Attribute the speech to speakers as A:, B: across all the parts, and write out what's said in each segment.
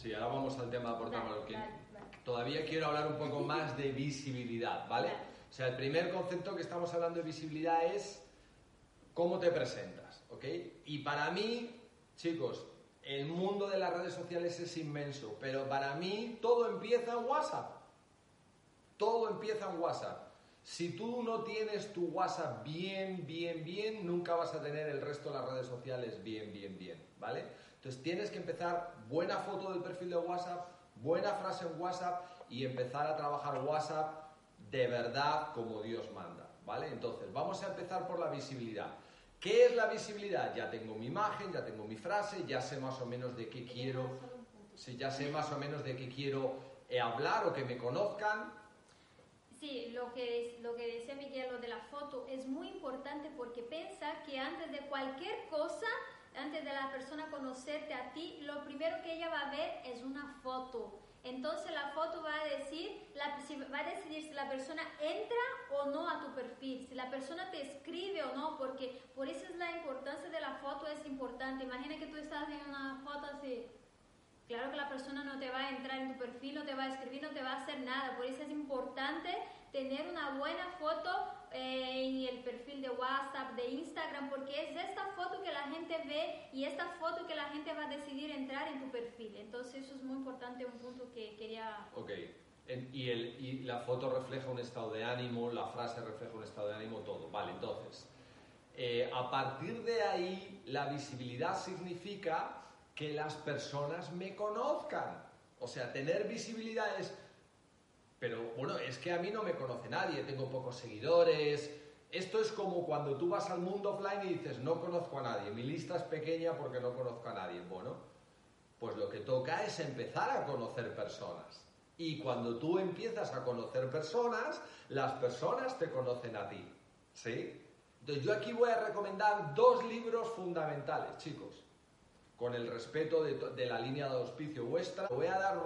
A: Sí, ahora vamos al tema de aportar
B: Vale, vale, vale.
A: Todavía quiero hablar un poco más de visibilidad, ¿vale?
B: Vale.
A: O sea, el primer concepto que estamos hablando de visibilidad es cómo te presentas, ¿ok? Y para mí, chicos, el mundo de las redes sociales es inmenso, pero para mí todo empieza en WhatsApp. Todo empieza en WhatsApp. Si tú no tienes tu WhatsApp bien, bien, bien, nunca vas a tener el resto de las redes sociales bien, bien, bien, ¿vale? Entonces tienes que empezar buena foto del perfil de WhatsApp, buena frase en WhatsApp y empezar a trabajar WhatsApp de verdad como Dios manda, ¿vale? Entonces, vamos a empezar por la visibilidad. ¿Qué es la visibilidad? Ya tengo mi imagen, ya tengo mi frase, ya sé más o menos de qué quiero, si ya sé más o menos de qué quiero eh, hablar o que me conozcan.
B: Sí, lo que, lo que decía Miguel, lo de la foto, es muy importante porque piensa que antes de cualquier cosa, antes de la persona conocerte a ti, lo primero que ella va a ver es una foto. Entonces la foto va a decir, la- si- va a decidir si la persona entra o no a tu perfil, si la persona te escribe o no, porque por eso es la importancia de la foto, es importante. Imagina que tú estás en una foto así, Claro que la persona no te va a entrar en tu perfil, no te va a escribir, no te va a hacer nada. Por eso es importante tener una buena foto eh, en el perfil de WhatsApp, de Instagram, porque es esta foto que la gente ve y esta foto que la gente va a decidir entrar en tu perfil. Entonces eso es muy importante, un punto que quería...
A: Ok. Y, el, y la foto refleja un estado de ánimo, la frase refleja un estado de ánimo, todo. Vale, entonces, eh, a partir de ahí, la visibilidad significa que las personas me conozcan. O sea, tener visibilidad es... Pero bueno, es que a mí no me conoce nadie, tengo pocos seguidores. Esto es como cuando tú vas al mundo offline y dices, no conozco a nadie, mi lista es pequeña porque no conozco a nadie. Bueno, pues lo que toca es empezar a conocer personas. Y cuando tú empiezas a conocer personas, las personas te conocen a ti. ¿Sí? Entonces yo aquí voy a recomendar dos libros fundamentales, chicos. Con el respeto de, la línea de auspicio vuestra, voy a, dar,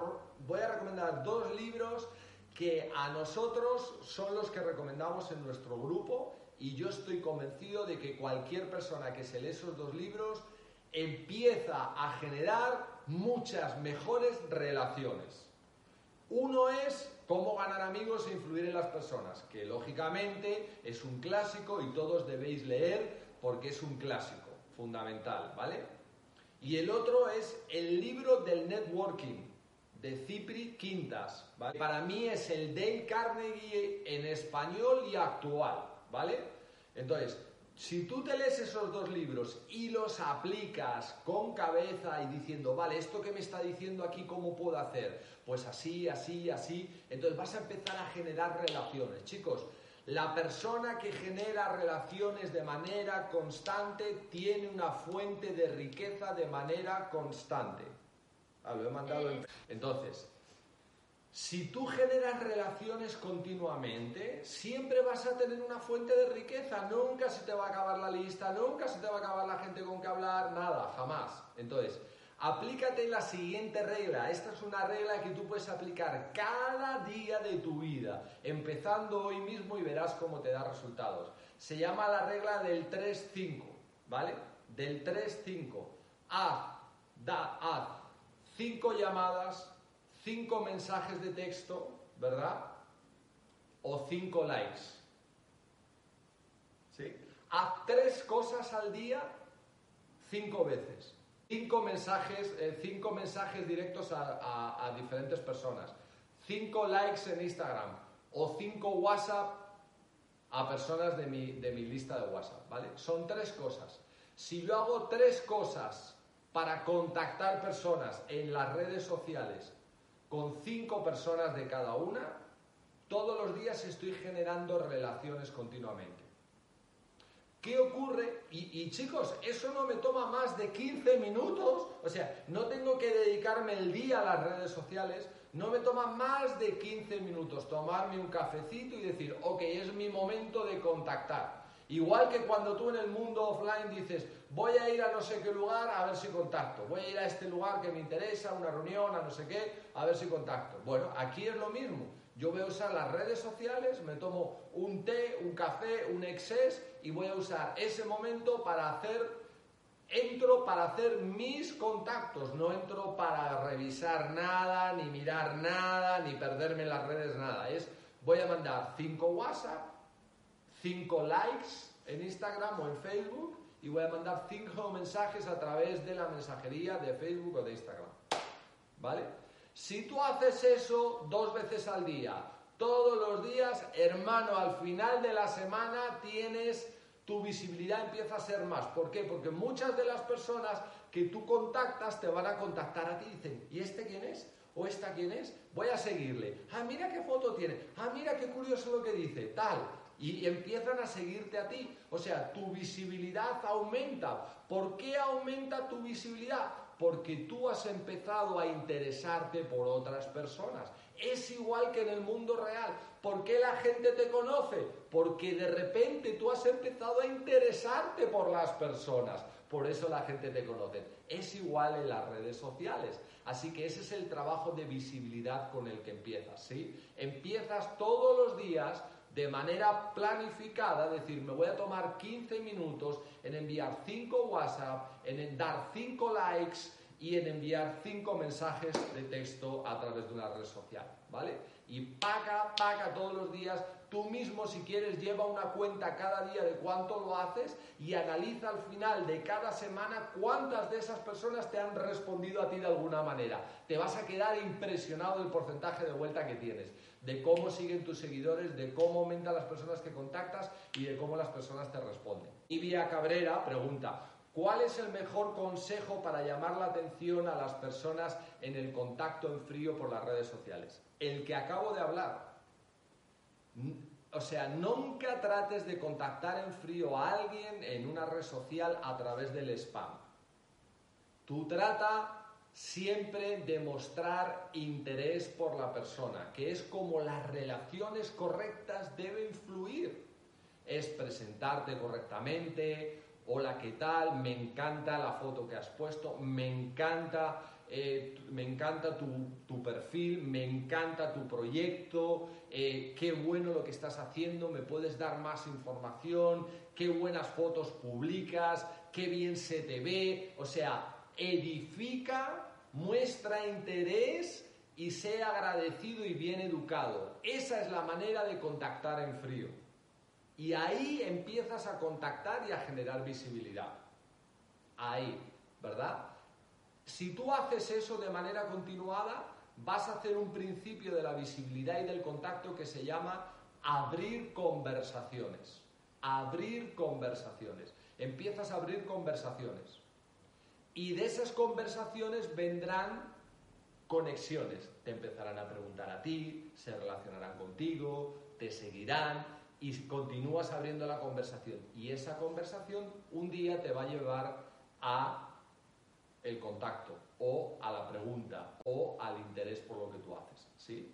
A: voy a recomendar dos libros que a nosotros son los que recomendamos en nuestro grupo y yo estoy convencido de que cualquier persona que se lee esos dos libros empieza a generar muchas mejores relaciones. Uno es cómo ganar amigos e influir en las personas, que lógicamente es un clásico y todos debéis leer porque es un clásico fundamental, ¿vale? Y el otro es el libro del networking de Cipri Quintas, ¿vale? Para mí es el Dale Carnegie en español y actual, ¿vale? Entonces, si tú te lees esos dos libros y los aplicas con cabeza y diciendo, vale, esto que me está diciendo aquí, ¿cómo puedo hacer? Pues así, así, así. Entonces vas a empezar a generar relaciones. Chicos, la persona que genera relaciones de manera constante tiene una fuente de riqueza de manera constante. Ah, lo he mandado en... Entonces, si tú generas relaciones continuamente, siempre vas a tener una fuente de riqueza. Nunca se te va a acabar la lista, nunca se te va a acabar la gente con que hablar, nada, jamás. Entonces, aplícate la siguiente regla. Esta es una regla que tú puedes aplicar cada día de tu vida, empezando hoy mismo y verás cómo te da resultados. Se llama la regla del 3-5, ¿vale? Del 3-5. Haz, da, haz cinco llamadas, cinco mensajes de texto, ¿verdad? O cinco likes. ¿Sí? Haz tres cosas al día cinco veces. Cinco mensajes, eh, cinco mensajes directos a, a- diferentes personas. Cinco likes en Instagram. O cinco WhatsApp a personas de mi, de mi lista de WhatsApp, ¿vale? Son tres cosas. Si yo hago tres cosas para contactar personas en las redes sociales con cinco personas de cada una, todos los días estoy generando relaciones continuamente. ¿Qué ocurre? Y, chicos, eso no me toma más de 15 minutos, o sea, no tengo que dedicarme el día a las redes sociales, no me toma más de 15 minutos tomarme un cafecito y decir, ok, es mi momento de contactar. Igual que cuando tú en el mundo offline dices, voy a ir a no sé qué lugar a ver si contacto, voy a ir a este lugar que me interesa, una reunión, a no sé qué, a ver si contacto. Bueno, aquí es lo mismo. Yo voy a usar las redes sociales, me tomo un té, un café, un excess y voy a usar ese momento para hacer entro para hacer mis contactos, no entro para revisar nada, ni mirar nada, ni perderme en las redes nada. Es, voy a mandar cinco WhatsApp, cinco likes en Instagram o en Facebook y voy a mandar cinco mensajes a través de la mensajería de Facebook o de Instagram. ¿Vale? Si tú haces eso dos veces al día, todos los días, hermano, al final de la semana tienes tu visibilidad empieza a ser más. ¿Por qué? Porque muchas de las personas que tú contactas te van a contactar a ti y dicen, ¿y este quién es? ¿O esta quién es? Voy a seguirle. Ah, mira qué foto tiene. Ah, mira qué curioso lo que dice. Tal. Y empiezan a seguirte a ti. O sea, tu visibilidad aumenta. ¿Por qué aumenta tu visibilidad? Porque tú has empezado a interesarte por otras personas. Es igual que en el mundo real. ¿Por qué la gente te conoce? Porque de repente tú has empezado a interesarte por las personas. Por eso la gente te conoce. Es igual en las redes sociales. Así que ese es el trabajo de visibilidad con el que empiezas, ¿sí? Empiezas todos los días de manera planificada, decir, me voy a tomar 15 minutos en enviar 5 WhatsApp, en dar 5 likes y en enviar 5 mensajes de texto a través de una red social, ¿vale? y paga, paga todos los días. Tú mismo, si quieres, lleva una cuenta cada día de cuánto lo haces y analiza al final de cada semana cuántas de esas personas te han respondido a ti de alguna manera. Te vas a quedar impresionado del porcentaje de vuelta que tienes, de cómo siguen tus seguidores, de cómo aumentan las personas que contactas y de cómo las personas te responden. Y Vía Cabrera pregunta, ¿Cuál es el mejor consejo para llamar la atención a las personas en el contacto en frío por las redes sociales? El que acabo de hablar. O sea, nunca trates de contactar en frío a alguien en una red social a través del spam. Tú trata siempre de mostrar interés por la persona, que es como las relaciones correctas deben fluir. Es presentarte correctamente, hola, ¿qué tal? Me encanta la foto que has puesto, me encanta, eh, me encanta tu, perfil, me encanta tu proyecto, eh, qué bueno lo que estás haciendo, me puedes dar más información, qué buenas fotos publicas, qué bien se te ve, o sea, edifica, muestra interés y sea agradecido y bien educado. Esa es la manera de contactar en frío. Y ahí empiezas a contactar y a generar visibilidad. Ahí, ¿verdad? Si tú haces eso de manera continuada, vas a hacer un principio de la visibilidad y del contacto que se llama abrir conversaciones. Abrir conversaciones. Empiezas a abrir conversaciones. Y de esas conversaciones vendrán conexiones. Te empezarán a preguntar a ti, se relacionarán contigo, te seguirán y continúas abriendo la conversación. Y esa conversación un día te va a llevar a el contacto o a la pregunta o al interés por lo que tú haces, ¿sí?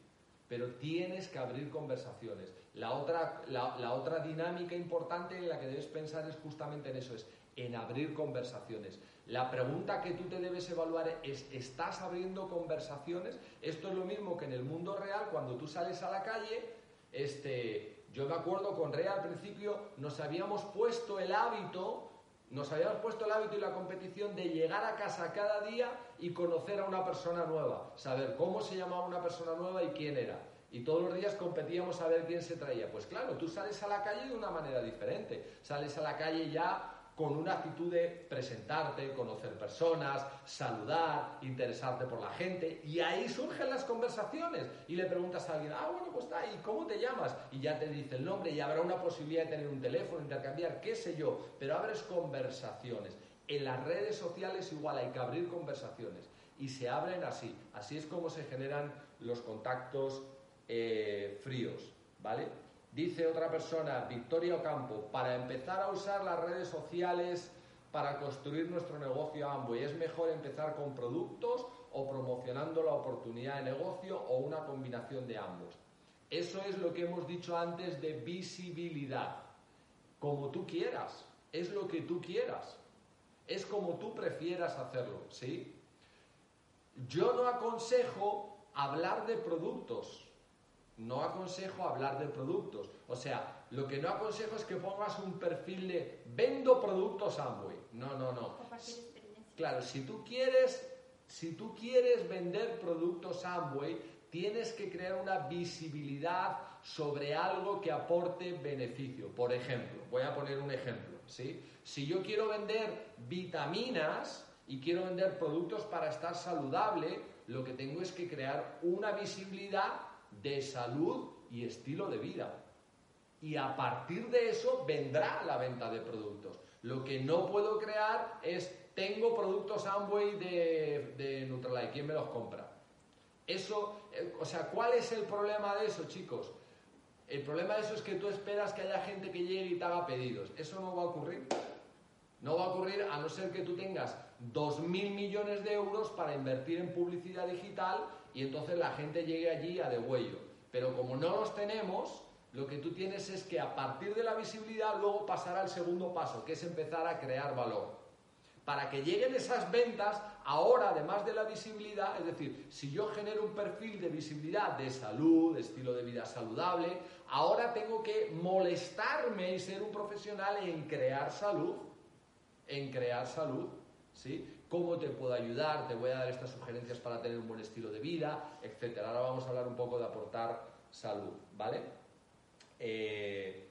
A: Pero tienes que abrir conversaciones. La otra, la, otra dinámica importante en la que debes pensar es justamente en eso, es en abrir conversaciones. La pregunta que tú te debes evaluar es, ¿estás abriendo conversaciones? Esto es lo mismo que en el mundo real, cuando tú sales a la calle, este, yo me acuerdo con Rea al principio nos habíamos puesto el hábito, nos habíamos puesto el hábito y la competición de llegar a casa cada día y conocer a una persona nueva, saber cómo se llamaba una persona nueva y quién era. Y todos los días competíamos a ver quién se traía. Pues claro, tú sales a la calle de una manera diferente. Sales a la calle ya con una actitud de presentarte, conocer personas, saludar, interesarte por la gente. Y ahí surgen las conversaciones. Y le preguntas a alguien, ah, bueno, pues está, ¿y cómo te llamas? Y ya te dice el nombre y habrá una posibilidad de tener un teléfono, intercambiar, qué sé yo. Pero abres conversaciones. En las redes sociales igual hay que abrir conversaciones. Y se abren así. Así es como se generan los contactos eh, fríos. ¿Vale? Dice otra persona, Victoria Ocampo, para empezar a usar las redes sociales para construir nuestro negocio a y ¿es mejor empezar con productos o promocionando la oportunidad de negocio o una combinación de ambos? Eso es lo que hemos dicho antes de visibilidad. Como tú quieras, es lo que tú quieras, es como tú prefieras hacerlo, ¿sí? Yo no aconsejo hablar de productos, no aconsejo hablar de productos. O sea, lo que no aconsejo es que pongas un perfil de vendo productos Amway. No, no, no. Claro, si tú quieres, si tú quieres vender productos Amway, tienes que crear una visibilidad sobre algo que aporte beneficio. Por ejemplo, voy a poner un ejemplo, ¿sí? Si yo quiero vender vitaminas y quiero vender productos para estar saludable, lo que tengo es que crear una visibilidad de salud y estilo de vida. Y a partir de eso vendrá la venta de productos. Lo que no puedo crear es, tengo productos Amway de, de ¿quién me los compra? Eso, eh, o sea, ¿cuál es el problema de eso, chicos? El problema de eso es que tú esperas que haya gente que llegue y te haga pedidos. Eso no va a ocurrir. No va a ocurrir a no ser que tú tengas 2.000 millones de euros para invertir en publicidad digital y entonces la gente llegue allí a degüello. Pero como no los tenemos, lo que tú tienes es que a partir de la visibilidad luego pasar al segundo paso, que es empezar a crear valor. Para que lleguen esas ventas, ahora además de la visibilidad, es decir, si yo genero un perfil de visibilidad de salud, de estilo de vida saludable, ahora tengo que molestarme y ser un profesional en crear salud, en crear salud, ¿sí? ¿Cómo te puedo ayudar? Te voy a dar estas sugerencias para tener un buen estilo de vida, etc. Ahora vamos a hablar un poco de aportar salud, ¿vale? Eh,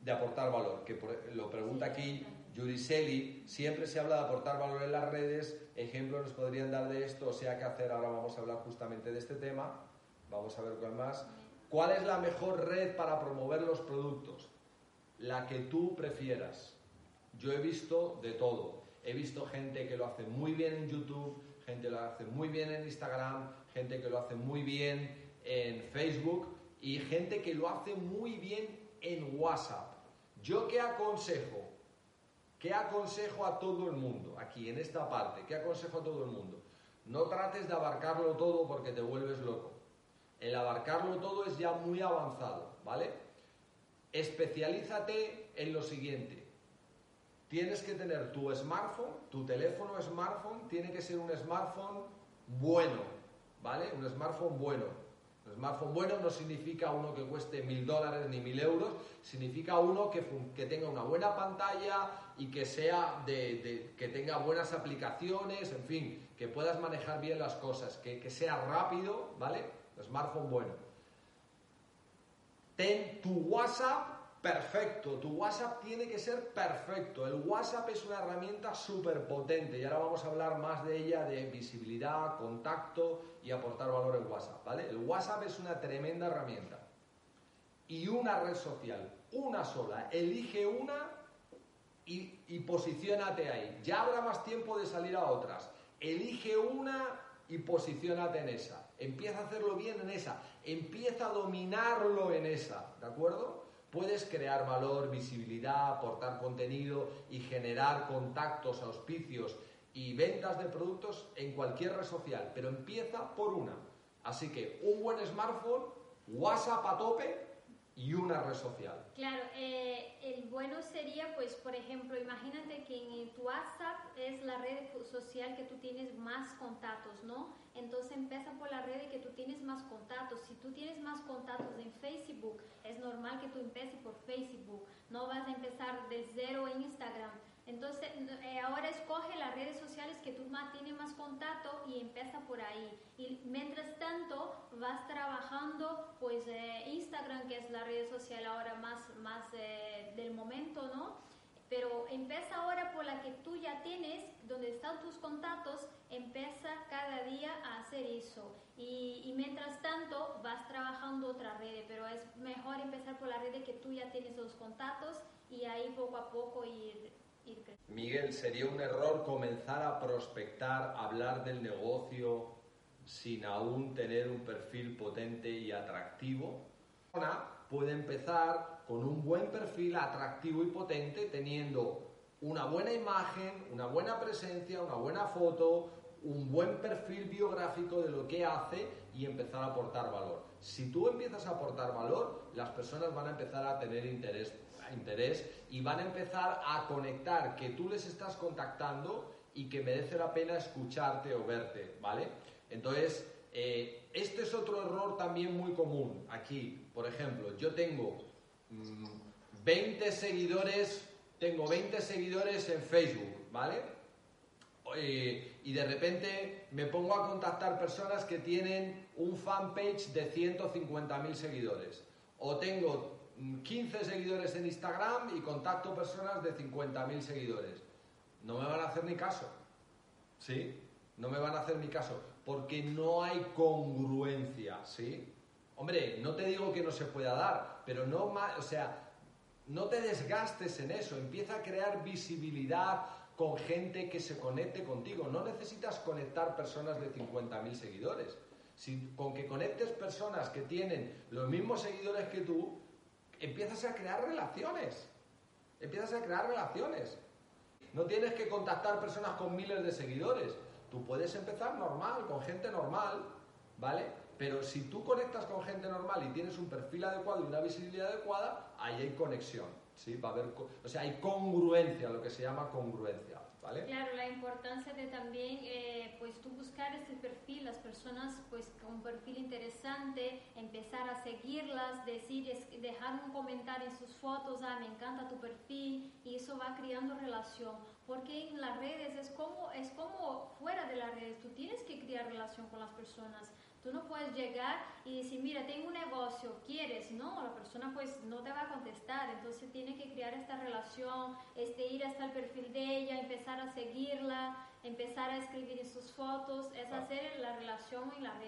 A: de aportar valor, que lo pregunta aquí Yuri siempre se habla de aportar valor en las redes, ejemplos nos podrían dar de esto, o sea, qué hacer, ahora vamos a hablar justamente de este tema, vamos a ver cuál más. ¿Cuál es la mejor red para promover los productos? La que tú prefieras. Yo he visto de todo. He visto gente que lo hace muy bien en YouTube, gente que lo hace muy bien en Instagram, gente que lo hace muy bien en Facebook y gente que lo hace muy bien en WhatsApp. ¿Yo qué aconsejo? ¿Qué aconsejo a todo el mundo? Aquí, en esta parte, ¿qué aconsejo a todo el mundo? No trates de abarcarlo todo porque te vuelves loco. El abarcarlo todo es ya muy avanzado, ¿vale? Especialízate en lo siguiente. Tienes que tener tu smartphone, tu teléfono smartphone, tiene que ser un smartphone bueno, ¿vale? Un smartphone bueno. Un smartphone bueno no significa uno que cueste mil dólares ni mil euros, significa uno que, tenga una buena pantalla, y que sea de, que tenga buenas aplicaciones, en fin, que puedas manejar bien las cosas, que, que sea rápido, ¿vale? Smartphone bueno. Ten tu WhatsApp perfecto, tu WhatsApp tiene que ser perfecto. El WhatsApp es una herramienta súper potente y ahora vamos a hablar más de ella, de visibilidad, contacto y aportar valor en WhatsApp, ¿vale? El WhatsApp es una tremenda herramienta. Y una red social, una sola, elige una y, y posiciónate ahí. Ya habrá más tiempo de salir a otras. Elige una y posiciónate en esa. Empieza a hacerlo bien en esa. Empieza a dominarlo en esa. ¿De acuerdo? Puedes crear valor, visibilidad, aportar contenido y generar contactos, auspicios y ventas de productos en cualquier red social, pero empieza por una. Así que un buen smartphone, WhatsApp a tope y una red social.
B: Claro, eh, el bueno sería, pues, por ejemplo, imagínate que en tu WhatsApp es red social que tú tienes más contactos, ¿no? Entonces empieza por la red que tú tienes más contactos. Si tú tienes más contactos en Facebook, es normal que tú empieces por Facebook. No vas a empezar de cero en Instagram. Entonces, eh, ahora escoge las redes sociales que tú más, tienes más contacto y empieza por ahí. Y mientras tanto, vas trabajando, pues, eh, Instagram, que es la red social ahora más, más eh, del momento, ¿no? Pero empieza ahora por la que tú ya tienes, tus contactos, empieza cada día a hacer eso. Y, y, mientras tanto vas trabajando otra red, pero es mejor empezar por la red que tú ya tienes los contactos y ahí poco a poco ir
A: Miguel, ¿sería un error comenzar a prospectar, hablar del negocio sin aún tener un perfil potente y atractivo? Una puede empezar con un buen perfil atractivo y potente teniendo una buena imagen, una buena presencia, una buena foto, un buen perfil biográfico de lo que hace y empezar a aportar valor. Si tú empiezas a aportar valor, las personas van a empezar a tener interés interés y van a empezar a conectar que tú les estás contactando y que merece la pena escucharte o verte, ¿vale? Entonces, eh, este es otro error también muy común aquí. Por ejemplo, yo tengo mm, 20 seguidores, tengo 20 seguidores en Facebook, ¿vale? Eh, y de repente me pongo a contactar personas que tienen un fanpage de 150.000 seguidores. O tengo 15 seguidores en Instagram y contacto personas de 50.000 seguidores. No me van a hacer ni caso. ¿Sí? No me van a hacer ni caso. Porque no hay congruencia. ¿Sí? Hombre, no te digo que no se pueda dar, pero no más, o sea, no te desgastes en eso. Empieza a crear visibilidad con gente que se conecte contigo. No necesitas conectar personas de 50.000 seguidores. Con que conectes personas que tienen los mismos seguidores que tú, empiezas a crear relaciones. Empiezas a crear relaciones. No tienes que contactar personas con miles de seguidores. Tú puedes empezar normal, con gente normal, ¿vale? Pero si tú conectas con gente normal y tienes un perfil adecuado y una visibilidad adecuada, ahí hay conexión, ¿sí? Va a haber, o sea, hay congruencia, lo que se llama congruencia.
B: Claro, la importancia de también, eh, pues tú buscar ese perfil, las personas pues con un perfil interesante, empezar a seguirlas, decir, dejar un comentario en sus fotos, ah, me encanta tu perfil, y eso va creando relación, porque en las redes es como, es como fuera de las redes, tú tienes que crear relación con las personas, Tú no puedes llegar y decir, mira, tengo un negocio, ¿quieres? No, la persona pues no te va a contestar. Entonces tiene que crear esta relación, este, ir hasta el perfil de ella, empezar a seguirla, empezar a escribir en sus fotos, es hacer la relación en la red.